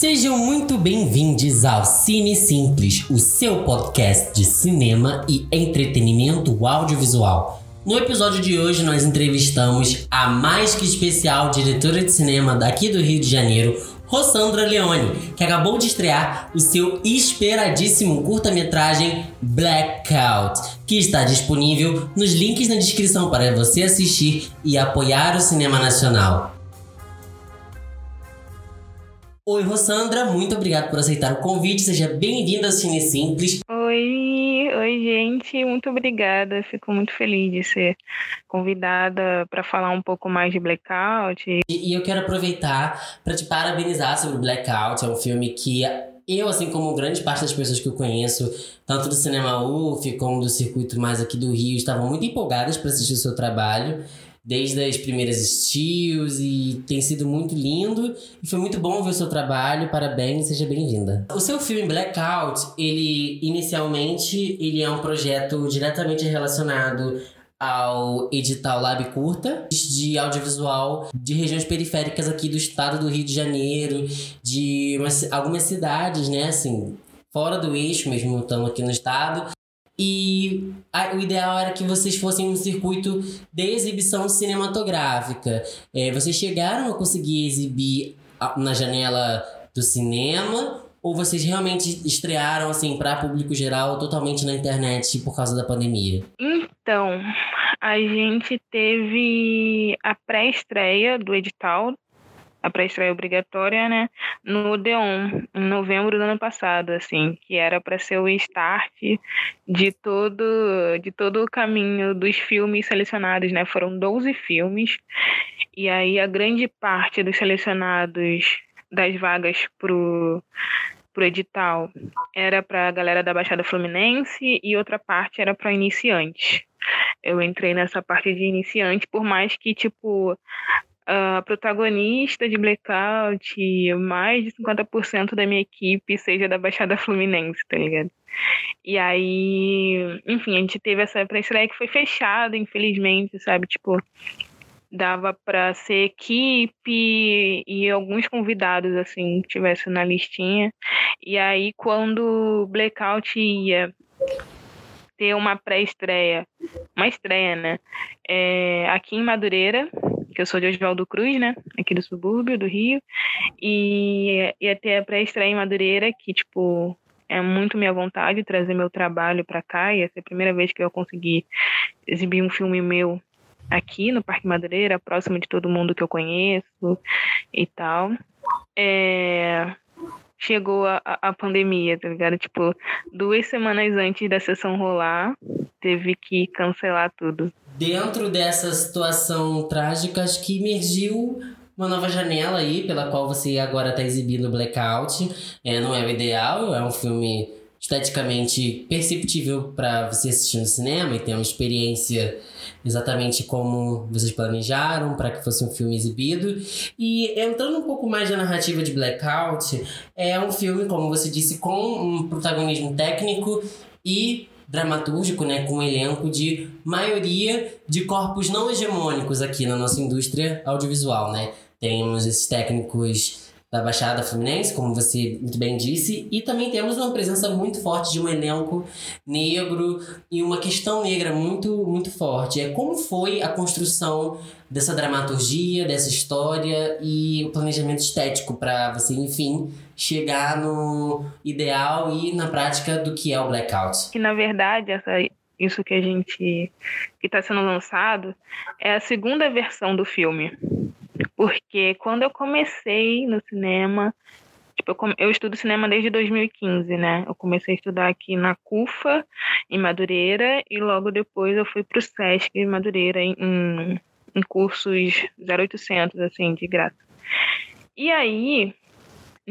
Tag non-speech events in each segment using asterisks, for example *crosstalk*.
Sejam muito bem-vindos ao Cine Simples, o seu podcast de cinema e entretenimento audiovisual. No episódio de hoje, nós entrevistamos a mais que especial diretora de cinema daqui do Rio de Janeiro, Rossandra Leone, que acabou de estrear o seu esperadíssimo curta-metragem Blackout, que está disponível nos links na descrição para você assistir e apoiar o cinema nacional. Oi, Rossandra, muito obrigado por aceitar o convite. Seja bem-vinda ao Cine Simples. Oi, oi, gente, muito obrigada. Fico muito feliz de ser convidada para falar um pouco mais de Blackout. E, e eu quero aproveitar para te parabenizar sobre Blackout. É um filme que eu, assim como grande parte das pessoas que eu conheço, tanto do cinema UF como do circuito mais aqui do Rio, estavam muito empolgadas para assistir o seu trabalho desde as primeiras estilos e tem sido muito lindo e foi muito bom ver o seu trabalho. Parabéns, seja bem-vinda. O seu filme Blackout, ele inicialmente ele é um projeto diretamente relacionado ao edital Lab Curta de audiovisual de regiões periféricas aqui do estado do Rio de Janeiro, de algumas cidades, né, assim, fora do eixo mesmo, estão aqui no estado. E a, o ideal era que vocês fossem um circuito de exibição cinematográfica. É, vocês chegaram a conseguir exibir na janela do cinema ou vocês realmente estrearam assim para público geral totalmente na internet por causa da pandemia? Então, a gente teve a pré-estreia do edital a pré-estreia obrigatória, né, no Odeon, em novembro do ano passado, assim, que era para ser o start de todo de todo o caminho dos filmes selecionados, né? Foram 12 filmes. E aí a grande parte dos selecionados das vagas pro pro edital era para a galera da Baixada Fluminense e outra parte era para iniciantes. Eu entrei nessa parte de iniciante, por mais que tipo a protagonista de Blackout, mais de 50% da minha equipe seja da Baixada Fluminense, tá ligado? E aí, enfim, a gente teve essa pré-estreia que foi fechada, infelizmente, sabe? Tipo, dava para ser equipe e alguns convidados, assim, que tivessem na listinha. E aí, quando Blackout ia ter uma pré-estreia, uma estreia, né? É, aqui em Madureira, que eu sou de Oswaldo Cruz, né? Aqui do subúrbio do Rio. E ia ter a pré-estreia em Madureira, que, tipo, é muito minha vontade trazer meu trabalho para cá. Ia ser a primeira vez que eu consegui exibir um filme meu aqui no Parque Madureira, próximo de todo mundo que eu conheço e tal. É... Chegou a, a pandemia, tá ligado? Tipo, duas semanas antes da sessão rolar, teve que cancelar tudo dentro dessa situação trágica, acho que emergiu uma nova janela aí, pela qual você agora está exibindo Blackout. É, não é o ideal, é um filme esteticamente perceptível para você assistir no cinema e ter uma experiência exatamente como vocês planejaram para que fosse um filme exibido. E entrando um pouco mais na narrativa de Blackout, é um filme, como você disse, com um protagonismo técnico e dramatúrgico, né, com um elenco de maioria de corpos não hegemônicos aqui na nossa indústria audiovisual, né? Temos esses técnicos da Baixada Fluminense, como você muito bem disse, e também temos uma presença muito forte de um elenco negro e uma questão negra muito muito forte. É como foi a construção dessa dramaturgia, dessa história e o planejamento estético para você, enfim, chegar no ideal e na prática do que é o blackout. Que na verdade essa isso que a gente que está sendo lançado é a segunda versão do filme porque quando eu comecei no cinema, tipo, eu, eu estudo cinema desde 2015, né? Eu comecei a estudar aqui na CUFA, em Madureira, e logo depois eu fui para o SESC em Madureira, em, em cursos 0800, assim, de graça. E aí,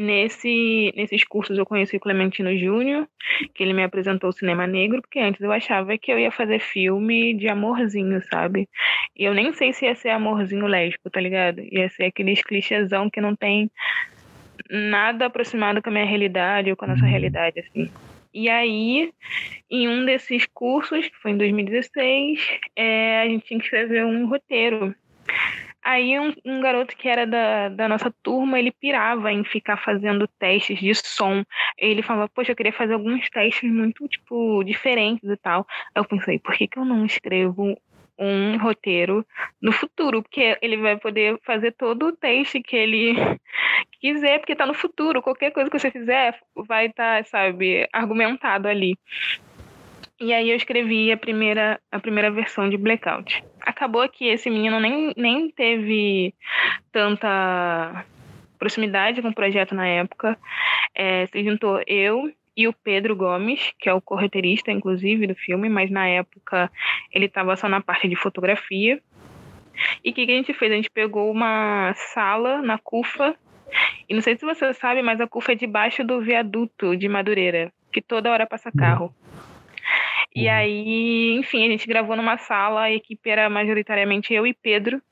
Nesse, nesses cursos eu conheci o Clementino Júnior, que ele me apresentou o cinema negro, porque antes eu achava que eu ia fazer filme de amorzinho, sabe? E eu nem sei se ia ser amorzinho lésbico, tá ligado? Ia ser aqueles clichêzão que não tem nada aproximado com a minha realidade ou com a nossa uhum. realidade, assim. E aí, em um desses cursos, que foi em 2016, é, a gente tinha que escrever um roteiro Aí um, um, garoto que era da, da nossa turma, ele pirava em ficar fazendo testes de som. Ele falava, poxa, eu queria fazer alguns testes muito, tipo, diferentes e tal. Eu pensei, por que, que eu não escrevo um roteiro no futuro? Porque ele vai poder fazer todo o teste que ele *laughs* quiser, porque tá no futuro. Qualquer coisa que você fizer vai estar, tá, sabe, argumentado ali. E aí eu escrevi a primeira, a primeira versão de Blackout. Acabou que esse menino nem, nem teve tanta proximidade com o projeto na época. É, se juntou eu e o Pedro Gomes, que é o correteirista, inclusive, do filme, mas na época ele estava só na parte de fotografia. E o que, que a gente fez? A gente pegou uma sala na CUFA, e não sei se você sabe, mas a CUFA é debaixo do viaduto de Madureira, que toda hora passa carro. E uhum. aí, enfim, a gente gravou numa sala, a equipe era majoritariamente eu e Pedro.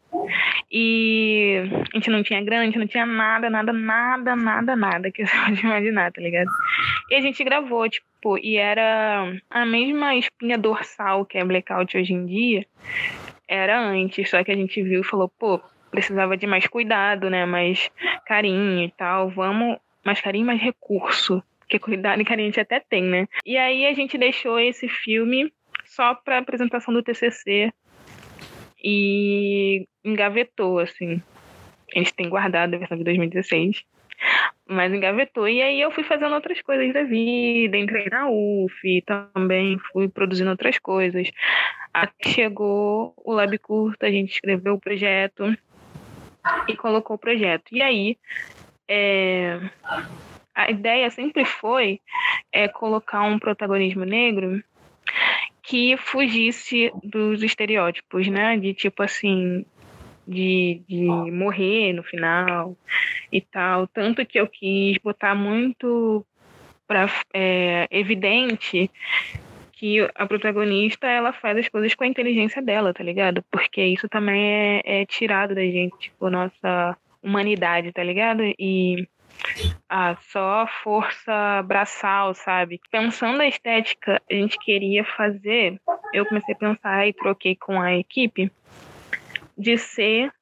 E a gente não tinha grana, a gente não tinha nada, nada, nada, nada, nada que você *laughs* pode imaginar, tá ligado? E a gente gravou, tipo, e era a mesma espinha dorsal que é blackout hoje em dia, era antes, só que a gente viu e falou, pô, precisava de mais cuidado, né? Mais carinho e tal, vamos, mais carinho, mais recurso porque cuidado a gente até tem, né? E aí a gente deixou esse filme só para apresentação do TCC e engavetou, assim. A gente tem guardado a versão de 2016, mas engavetou. E aí eu fui fazendo outras coisas da vida, entrei na UF, também fui produzindo outras coisas. Até chegou o Lab Curta, a gente escreveu o projeto e colocou o projeto. E aí, é, a ideia sempre foi é, colocar um protagonismo negro que fugisse dos estereótipos, né? De tipo assim, de, de morrer no final e tal. Tanto que eu quis botar muito para é, evidente que a protagonista ela faz as coisas com a inteligência dela, tá ligado? Porque isso também é, é tirado da gente, tipo, nossa humanidade, tá ligado? E ah, só força braçal, sabe? Pensando a estética, a gente queria fazer. Eu comecei a pensar e troquei com a equipe de ser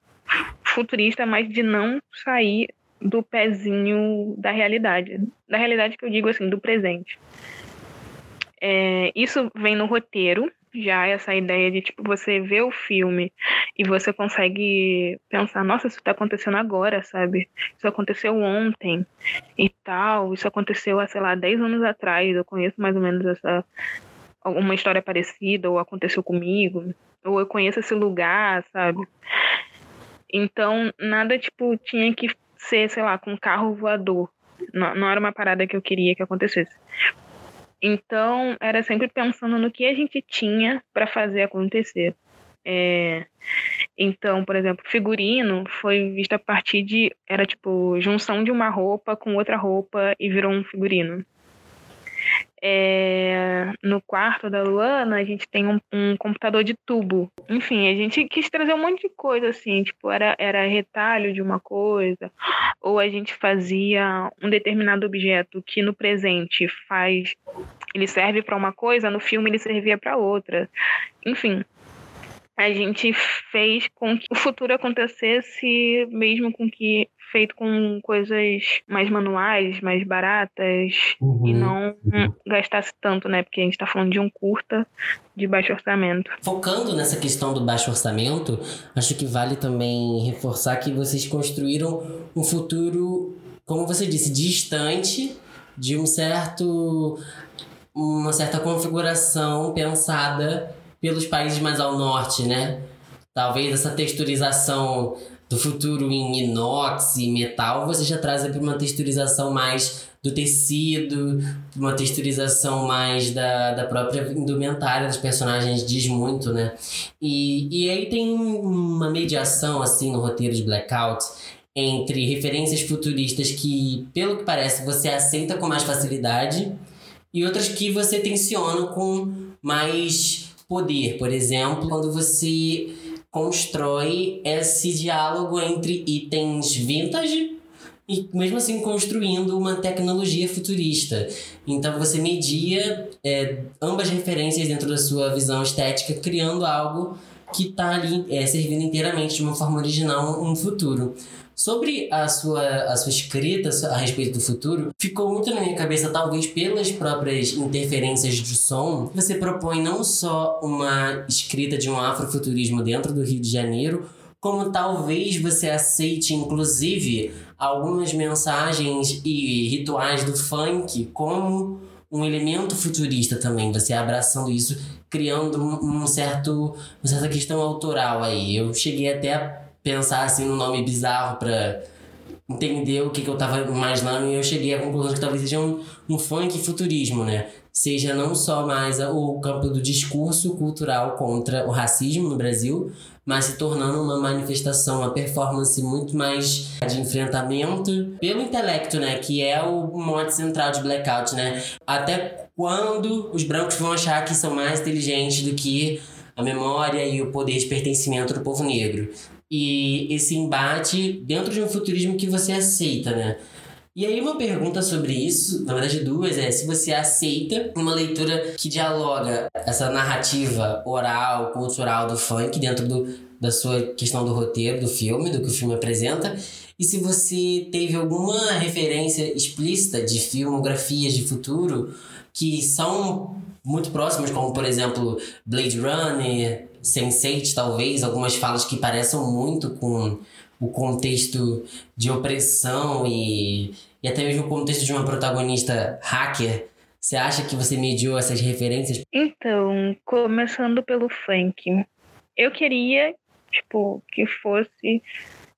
futurista, mas de não sair do pezinho da realidade. Da realidade que eu digo assim, do presente. É, isso vem no roteiro, já essa ideia de tipo você vê o filme e você consegue pensar, nossa, isso tá acontecendo agora, sabe? Isso aconteceu ontem e tal, isso aconteceu há, sei lá, 10 anos atrás, eu conheço mais ou menos essa uma história parecida ou aconteceu comigo, ou eu conheço esse lugar, sabe? Então, nada tipo tinha que ser, sei lá, com carro voador. Não, não era uma parada que eu queria que acontecesse. Então, era sempre pensando no que a gente tinha para fazer acontecer. É, então, por exemplo, figurino foi visto a partir de. Era tipo junção de uma roupa com outra roupa e virou um figurino. É, no quarto da Luana, a gente tem um, um, computador de tubo. Enfim, a gente quis trazer um monte de coisa, assim, tipo, era, era retalho de uma coisa, ou a gente fazia um determinado objeto que no presente faz. Ele serve para uma coisa, no filme ele servia para outra. Enfim, a gente fez com que o futuro acontecesse mesmo com que feito com coisas mais manuais, mais baratas uhum. e não gastasse tanto, né? Porque a gente está falando de um curta de baixo orçamento. Focando nessa questão do baixo orçamento, acho que vale também reforçar que vocês construíram um futuro, como você disse, distante de um certo uma certa configuração pensada pelos países mais ao norte, né? Talvez essa texturização do futuro em inox e metal, você já traz para uma texturização mais do tecido, uma texturização mais da, da própria indumentária dos personagens, diz muito, né? E, e aí tem uma mediação, assim, no roteiro de Blackout, entre referências futuristas que, pelo que parece, você aceita com mais facilidade e outras que você tensiona com mais poder. Por exemplo, quando você constrói esse diálogo entre itens vintage e mesmo assim construindo uma tecnologia futurista. Então você media é, ambas referências dentro da sua visão estética, criando algo que está ali é, servindo inteiramente de uma forma original um futuro. Sobre a sua, a sua escrita a respeito do futuro, ficou muito na minha cabeça, talvez pelas próprias interferências de som, você propõe não só uma escrita de um afrofuturismo dentro do Rio de Janeiro, como talvez você aceite, inclusive, algumas mensagens e rituais do funk como um elemento futurista também, você abraçando isso, criando um certo, uma certa questão autoral aí. Eu cheguei até a pensar assim num nome bizarro para entender o que, que eu tava imaginando e eu cheguei à conclusão que talvez seja um, um funk futurismo, né? Seja não só mais o campo do discurso cultural contra o racismo no Brasil, mas se tornando uma manifestação, uma performance muito mais de enfrentamento pelo intelecto, né? Que é o mote central de Blackout, né? Até quando os brancos vão achar que são mais inteligentes do que a memória e o poder de pertencimento do povo negro e esse embate dentro de um futurismo que você aceita, né? E aí uma pergunta sobre isso, na verdade duas, é se você aceita uma leitura que dialoga essa narrativa oral, cultural do funk dentro do, da sua questão do roteiro, do filme, do que o filme apresenta, e se você teve alguma referência explícita de filmografias de futuro que são muito próximas, como por exemplo Blade Runner, Sense8, talvez, algumas falas que pareçam muito com o contexto de opressão e, e até mesmo o contexto de uma protagonista hacker. Você acha que você mediu essas referências? Então, começando pelo funk. Eu queria, tipo, que fosse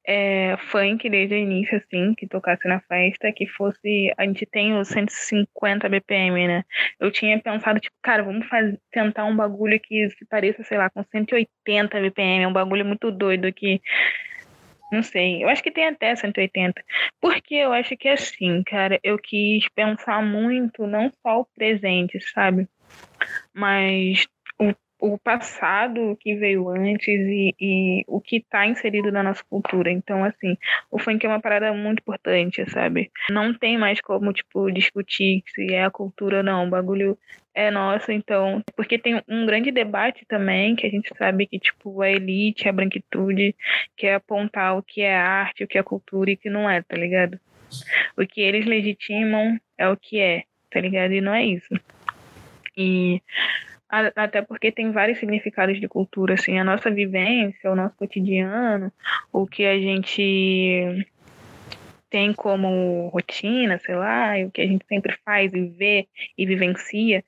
é, funk desde o início, assim, que tocasse na festa, que fosse. A gente tem os 150 BPM, né? Eu tinha pensado, tipo, cara, vamos fazer, tentar um bagulho que se pareça, sei lá, com 180 BPM, um bagulho muito doido que. Não sei, eu acho que tem até 180. Porque eu acho que assim, cara, eu quis pensar muito, não só o presente, sabe? Mas o passado que veio antes e, e o que está inserido na nossa cultura. Então, assim, o funk é uma parada muito importante, sabe? Não tem mais como, tipo, discutir se é a cultura ou não. O bagulho é nosso, então. Porque tem um grande debate também, que a gente sabe que, tipo, a elite, a branquitude, quer apontar o que é arte, o que é cultura e o que não é, tá ligado? O que eles legitimam é o que é, tá ligado? E não é isso. E até porque tem vários significados de cultura, assim, a nossa vivência, o nosso cotidiano, o que a gente tem como rotina, sei lá, e o que a gente sempre faz e vê e vivencia,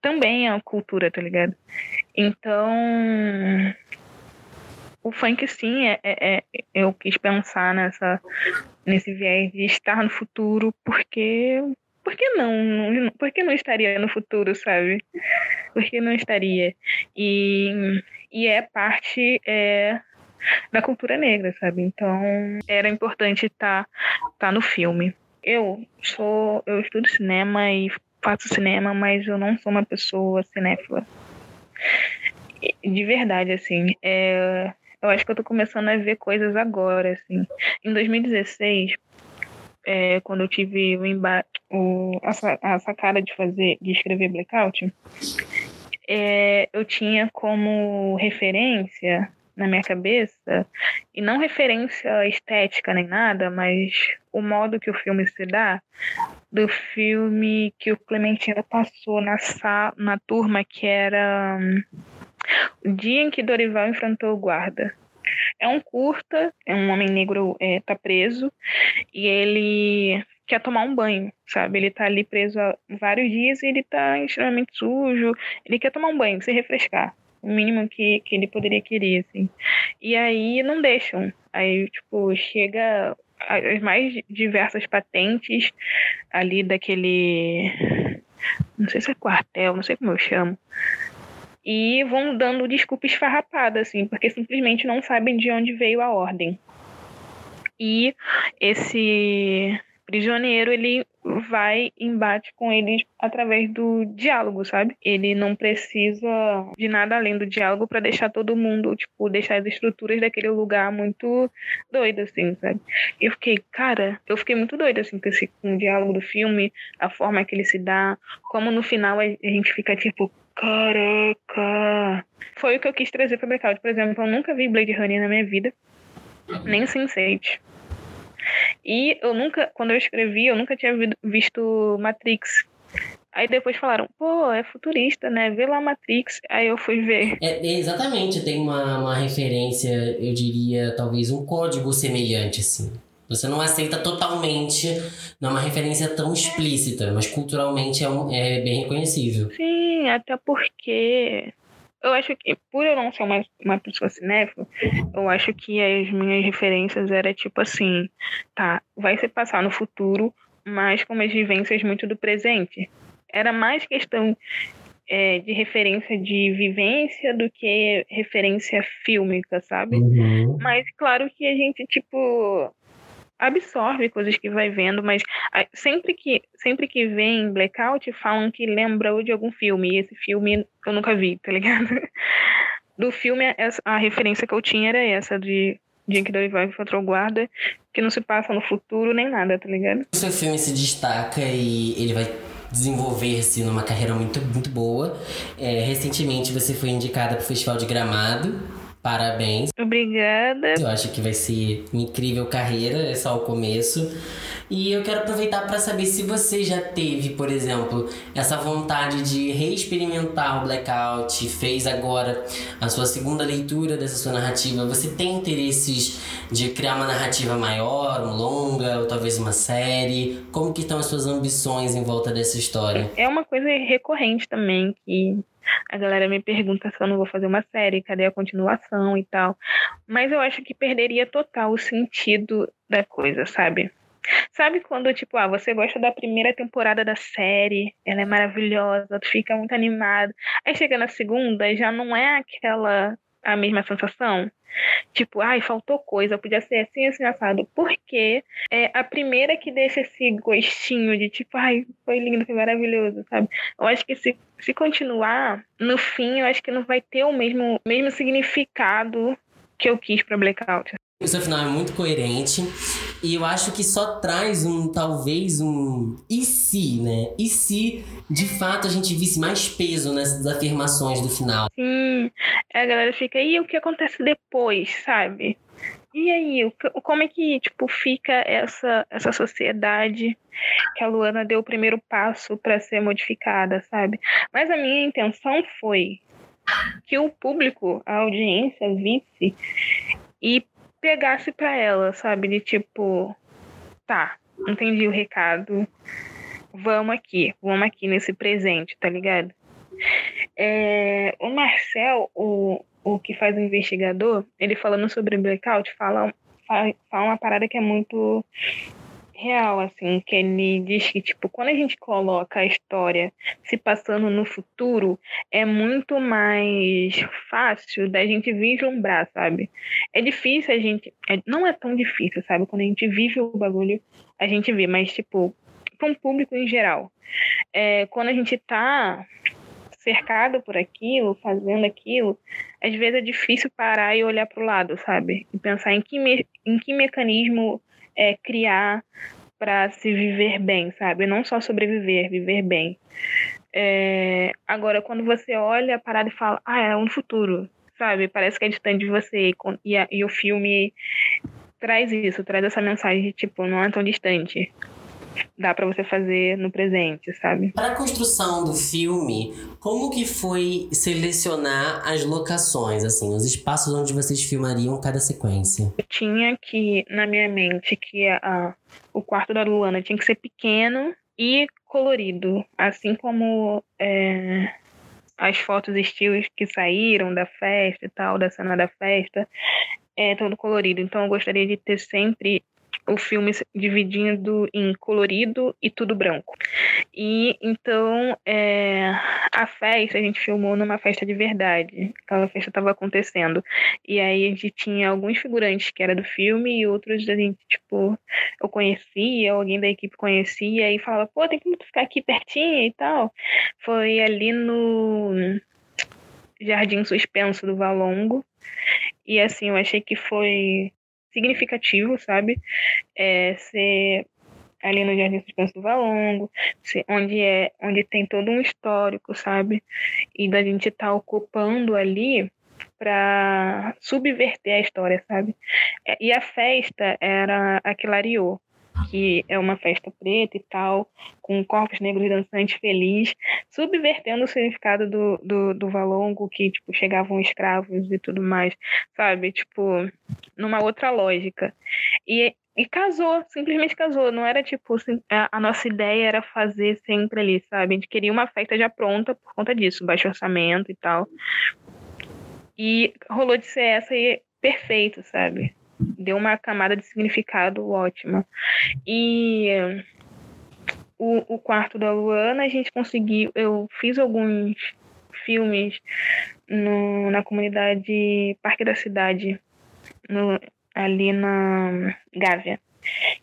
também é uma cultura, tá ligado? Então, o funk sim, é, é, é, eu quis pensar nessa, nesse viés de estar no futuro, porque por que não? Por que não estaria no futuro, sabe? Por que não estaria? E, e é parte é, da cultura negra, sabe? Então era importante estar tá, tá no filme. Eu sou, eu estudo cinema e faço cinema, mas eu não sou uma pessoa cinéfila. De verdade, assim, é, eu acho que eu tô começando a ver coisas agora, assim. Em 2016, é, quando eu tive o embate, o, a, a sacada de fazer, de escrever Blackout, é, eu tinha como referência na minha cabeça, e não referência estética nem nada, mas o modo que o filme se dá, do filme que o Clementino passou na, na turma, que era um, o dia em que Dorival enfrentou o guarda. É um curta, é um homem negro é, tá preso e ele quer tomar um banho, sabe? Ele tá ali preso há vários dias e ele tá extremamente sujo. Ele quer tomar um banho, se refrescar. O mínimo que, que ele poderia querer, assim. E aí não deixam. Aí, tipo, chega as mais diversas patentes ali daquele. Não sei se é quartel, não sei como eu chamo e vão dando desculpa esfarrapada, assim, porque simplesmente não sabem de onde veio a ordem. E esse prisioneiro, ele vai embate com eles através do diálogo, sabe? Ele não precisa de nada além do diálogo para deixar todo mundo, tipo, deixar as estruturas daquele lugar muito doido, assim, sabe? Eu fiquei, cara, eu fiquei muito doida, assim, com, esse, com o diálogo do filme, a forma que ele se dá, como no final a gente fica, tipo, Caraca! Foi o que eu quis trazer pra Blackout. Por exemplo, eu nunca vi Blade Runner na minha vida. Nem Sense8. E eu nunca, quando eu escrevi, eu nunca tinha visto Matrix. Aí depois falaram, pô, é futurista, né? Vê lá Matrix. Aí eu fui ver. É, exatamente, tem uma, uma referência, eu diria, talvez um código semelhante, assim. Você não aceita totalmente, não é uma referência tão explícita, mas culturalmente é, um, é bem reconhecível. Sim, até porque eu acho que, por eu não ser uma, uma pessoa cinéfila, eu acho que as minhas referências era tipo assim, tá, vai se passar no futuro, mas com umas vivências muito do presente. Era mais questão é, de referência de vivência do que referência fílmica, sabe? Uhum. Mas claro que a gente, tipo, absorve coisas que vai vendo, mas sempre que sempre que vem blackout falam que lembra ou de algum filme, e esse filme eu nunca vi, tá ligado? *laughs* Do filme a referência que eu tinha era essa de Dia que Dorival encontrou guarda, que não se passa no futuro nem nada, tá ligado? O seu filme se destaca e ele vai desenvolver-se numa carreira muito, muito boa. É, recentemente você foi indicada para o Festival de Gramado Parabéns. Obrigada. Eu acho que vai ser uma incrível carreira, é só o começo. E eu quero aproveitar para saber se você já teve, por exemplo, essa vontade de reexperimentar o Blackout, fez agora a sua segunda leitura dessa sua narrativa. Você tem interesses de criar uma narrativa maior, um longa, ou talvez uma série? Como que estão as suas ambições em volta dessa história? É uma coisa recorrente também que a galera me pergunta se eu não vou fazer uma série, cadê a continuação e tal. Mas eu acho que perderia total o sentido da coisa, sabe? Sabe quando, tipo, ah, você gosta da primeira temporada da série, ela é maravilhosa, tu fica muito animado. Aí chega na segunda, já não é aquela a mesma sensação. Tipo, ai, faltou coisa, podia ser assim, assim, assado. Porque é a primeira que deixa esse gostinho de tipo, ai, foi lindo, foi maravilhoso, sabe? Eu acho que se, se continuar, no fim, eu acho que não vai ter o mesmo, mesmo significado que eu quis pra Blackout. O seu final é muito coerente e eu acho que só traz um, talvez, um e se, né? E se, de fato, a gente visse mais peso nessas afirmações do final. Sim, a galera fica, e o que acontece depois, sabe? E aí, como é que, tipo, fica essa, essa sociedade que a Luana deu o primeiro passo para ser modificada, sabe? Mas a minha intenção foi que o público, a audiência, visse e pegasse para ela, sabe? De tipo, tá, entendi o recado. Vamos aqui, vamos aqui nesse presente, tá ligado? É, o Marcel, o, o que faz o investigador, ele falando sobre blackout, fala, fala, fala uma parada que é muito real, assim, que ele diz que, tipo, quando a gente coloca a história se passando no futuro, é muito mais fácil da gente vislumbrar, sabe? É difícil a gente. É, não é tão difícil, sabe? Quando a gente vive o bagulho, a gente vê, mas, tipo, para um público em geral. É, quando a gente tá cercado por aquilo, fazendo aquilo, às vezes é difícil parar e olhar para o lado, sabe? E pensar em que, me, em que mecanismo é, criar para se viver bem, sabe? Não só sobreviver, viver bem. É, agora, quando você olha a parada e fala, ah, é um futuro, sabe? Parece que é distante de você. E, a, e o filme traz isso, traz essa mensagem de tipo, não é tão distante dá para você fazer no presente, sabe? Para a construção do filme, como que foi selecionar as locações, assim, os espaços onde vocês filmariam cada sequência? Eu tinha que na minha mente que a, o quarto da Luana tinha que ser pequeno e colorido, assim como é, as fotos estilos que saíram da festa e tal, da cena da festa, é todo colorido. Então eu gostaria de ter sempre o filme dividindo em colorido e tudo branco. E então é, a festa a gente filmou numa festa de verdade. Aquela festa estava acontecendo. E aí a gente tinha alguns figurantes que era do filme e outros a gente, tipo, eu conhecia, alguém da equipe conhecia e falava, pô, tem como ficar aqui pertinho e tal. Foi ali no Jardim Suspenso do Valongo. E assim, eu achei que foi significativo, sabe? É, ser ali no Jardim Suspenso do Valongo, onde é onde tem todo um histórico, sabe? E da gente estar tá ocupando ali para subverter a história, sabe? É, e a festa era a Clariô, que é uma festa preta e tal, com corpos negros dançantes felizes, subvertendo o significado do, do, do valongo, que, tipo, chegavam escravos e tudo mais, sabe? Tipo, numa outra lógica. E, e casou, simplesmente casou. Não era, tipo, a, a nossa ideia era fazer sempre ali, sabe? A gente queria uma festa já pronta por conta disso, baixo orçamento e tal. E rolou de ser essa e perfeito, sabe? Deu uma camada de significado ótima. E o, o quarto da Luana, a gente conseguiu. Eu fiz alguns filmes no, na comunidade Parque da Cidade, no, ali na Gávea.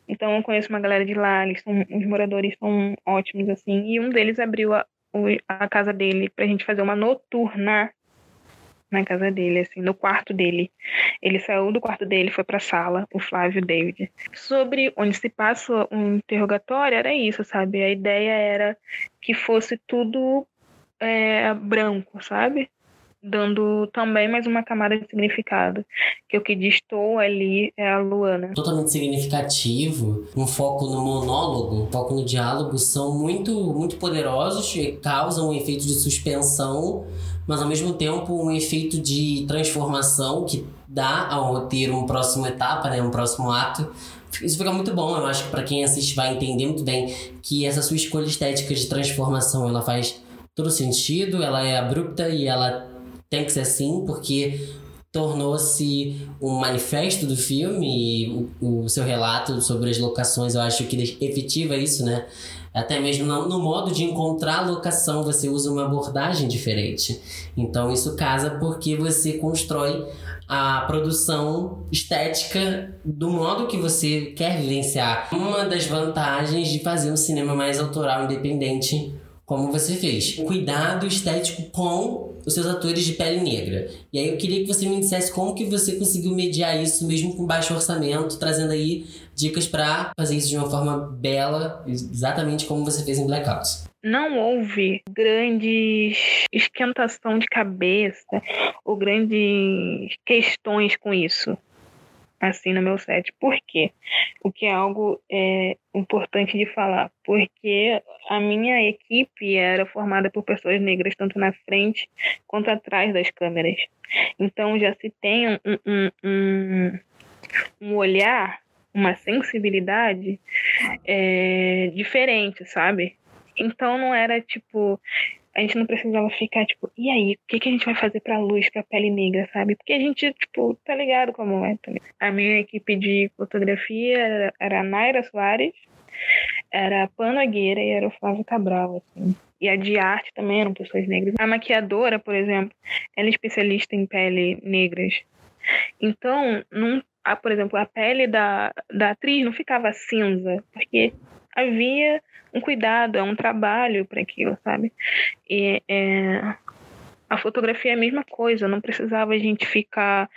Então eu conheço uma galera de lá, eles são, os moradores são ótimos, assim, e um deles abriu a, a casa dele pra gente fazer uma noturna na casa dele, assim, no quarto dele. Ele saiu do quarto dele, foi para a sala, o Flávio David. Sobre onde se passa um interrogatório, era isso, sabe? A ideia era que fosse tudo é, branco, sabe? Dando também mais uma camada de significado. Que o que distou ali é a Luana. Totalmente significativo, um foco no monólogo, um foco no diálogo são muito, muito poderosos e causam um efeito de suspensão, mas ao mesmo tempo um efeito de transformação que dá ao roteiro uma próxima etapa, né, um próximo ato. Isso fica muito bom, eu acho que para quem assiste vai entender muito bem que essa sua escolha estética de transformação, ela faz todo sentido, ela é abrupta e ela tem que ser assim, porque tornou-se um manifesto do filme e o, o, seu relato sobre as locações, eu acho que efetiva isso, né? Até mesmo no, no modo de encontrar locação, você usa uma abordagem diferente. Então isso casa porque você constrói a produção estética do modo que você quer vivenciar. Uma das vantagens de fazer um cinema mais autoral independente como você fez. Cuidado estético com os seus atores de pele negra. E aí eu queria que você me dissesse como que você conseguiu mediar isso mesmo com baixo orçamento, trazendo aí dicas para fazer isso de uma forma bela, exatamente como você fez em Blackout. Não houve grande esquentação de cabeça ou grandes questões com isso assim no meu set. Por quê? O que é algo é, importante de falar. Porque a minha equipe era formada por pessoas negras, tanto na frente quanto atrás das câmeras. Então já se tem um, um, um, um olhar, uma sensibilidade é, diferente, sabe? Então não era tipo a gente não precisava ficar, tipo, e aí, o que, que a gente vai fazer pra luz, pra pele negra, sabe? Porque a gente, tipo, tá ligado como é também. A minha equipe de fotografia era, a Naira Soares, era a Pana Gueira e era o Flávio Cabral, assim. E a de arte também eram pessoas negras. A maquiadora, por exemplo, ela é especialista em pele negras. Então, não, a, por exemplo, a pele da, da atriz não ficava cinza, porque havia um cuidado, é um trabalho para aquilo, sabe? E é, a fotografia é a mesma coisa, não precisava a gente ficar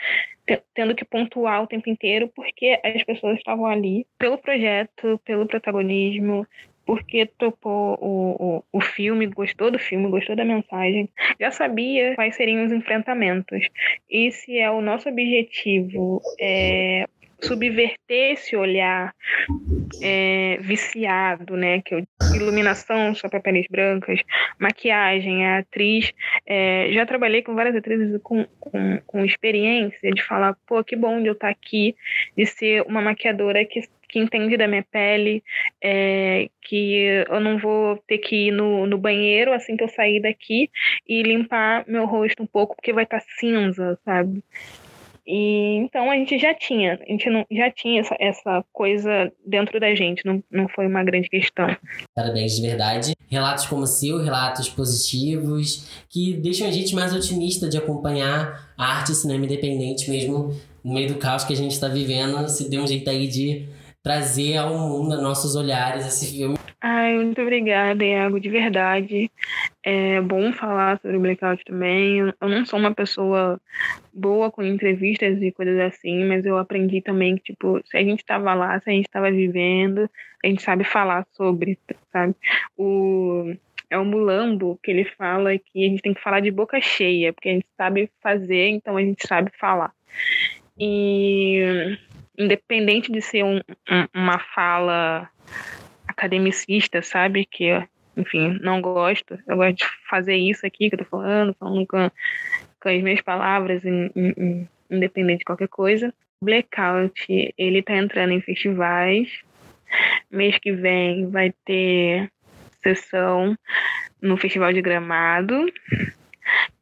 tendo que pontuar o tempo inteiro, porque as pessoas estavam ali pelo projeto, pelo protagonismo, porque topou o, o, o filme, gostou do filme, gostou da mensagem, já sabia quais seriam os enfrentamentos. Esse é o nosso objetivo, é subverter esse olhar é, viciado, né? Que é iluminação só para peles brancas, maquiagem, a atriz. É, já trabalhei com várias atrizes com, com, com, experiência de falar, pô, que bom de eu estar tá aqui, de ser uma maquiadora que que entende da minha pele, é, que eu não vou ter que ir no, no banheiro assim que eu sair daqui e limpar meu rosto um pouco porque vai estar tá cinza, sabe? E então a gente já tinha, a gente não, já tinha essa, essa coisa dentro da gente, não, não foi uma grande questão. Parabéns de verdade. Relatos como o seu, relatos positivos, que deixam a gente mais otimista de acompanhar a arte e cinema independente mesmo no meio do caos que a gente está vivendo. Se deu um jeito aí de trazer ao mundo, a nossos olhares, esse filme. Ai, muito obrigada, Iago, de verdade. É bom falar sobre o blackout também. Eu não sou uma pessoa boa com entrevistas e coisas assim, mas eu aprendi também que, tipo, se a gente estava lá, se a gente estava vivendo, a gente sabe falar sobre, sabe? O é o Mulambo que ele fala que a gente tem que falar de boca cheia, porque a gente sabe fazer, então a gente sabe falar. E independente de ser um, um, uma fala academicista, sabe? Que, enfim, não gosto. Eu gosto de fazer isso aqui que eu tô falando, falando com, com as minhas palavras, in, in, independente de qualquer coisa. Blackout, ele tá entrando em festivais. Mês que vem vai ter sessão no Festival de Gramado,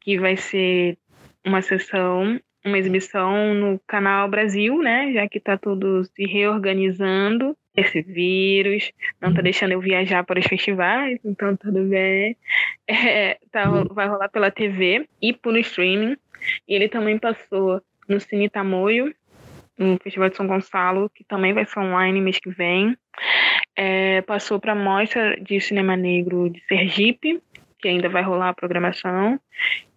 que vai ser uma sessão, uma exibição no Canal Brasil, né? Já que está tudo se reorganizando. Esse vírus não está deixando eu viajar para os festivais, então tudo bem. *laughs* É, tá, vai rolar pela TV e por streaming. E ele também passou no Cine Tamoio, no Festival de São Gonçalo, que também vai ser online mês que vem. É, passou para a Mostra de Cinema Negro de Sergipe, que ainda vai rolar a programação.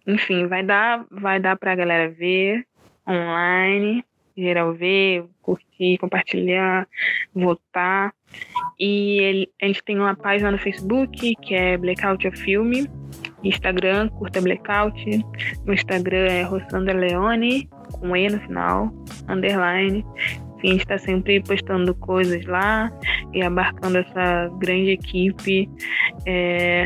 Enfim, vai dar, vai dar para a galera ver online, geral ver, curtir, compartilhar, votar. E ele, a gente tem uma página no Facebook que é Blackout of Filme, Instagram, curta Blackout, no Instagram é Rossandra Leone, com E no final, underline. A gente está sempre postando coisas lá e abarcando essa grande equipe é,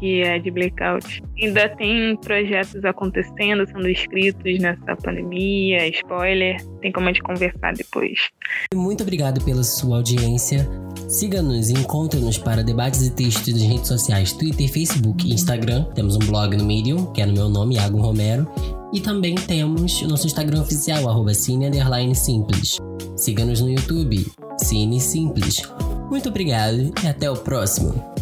que é de Blackout. Ainda tem projetos acontecendo, sendo escritos nessa pandemia, spoiler, tem como a gente conversar depois. Muito obrigado pela sua audiência. Siga-nos e encontre-nos para debates e textos nas redes sociais Twitter, Facebook e Instagram. Temos um blog no Medium, que é no meu nome, Iago Romero. E também temos o nosso Instagram oficial, arroba Cine Simples. Siga-nos no YouTube, Cine Simples. Muito obrigado e até o próximo.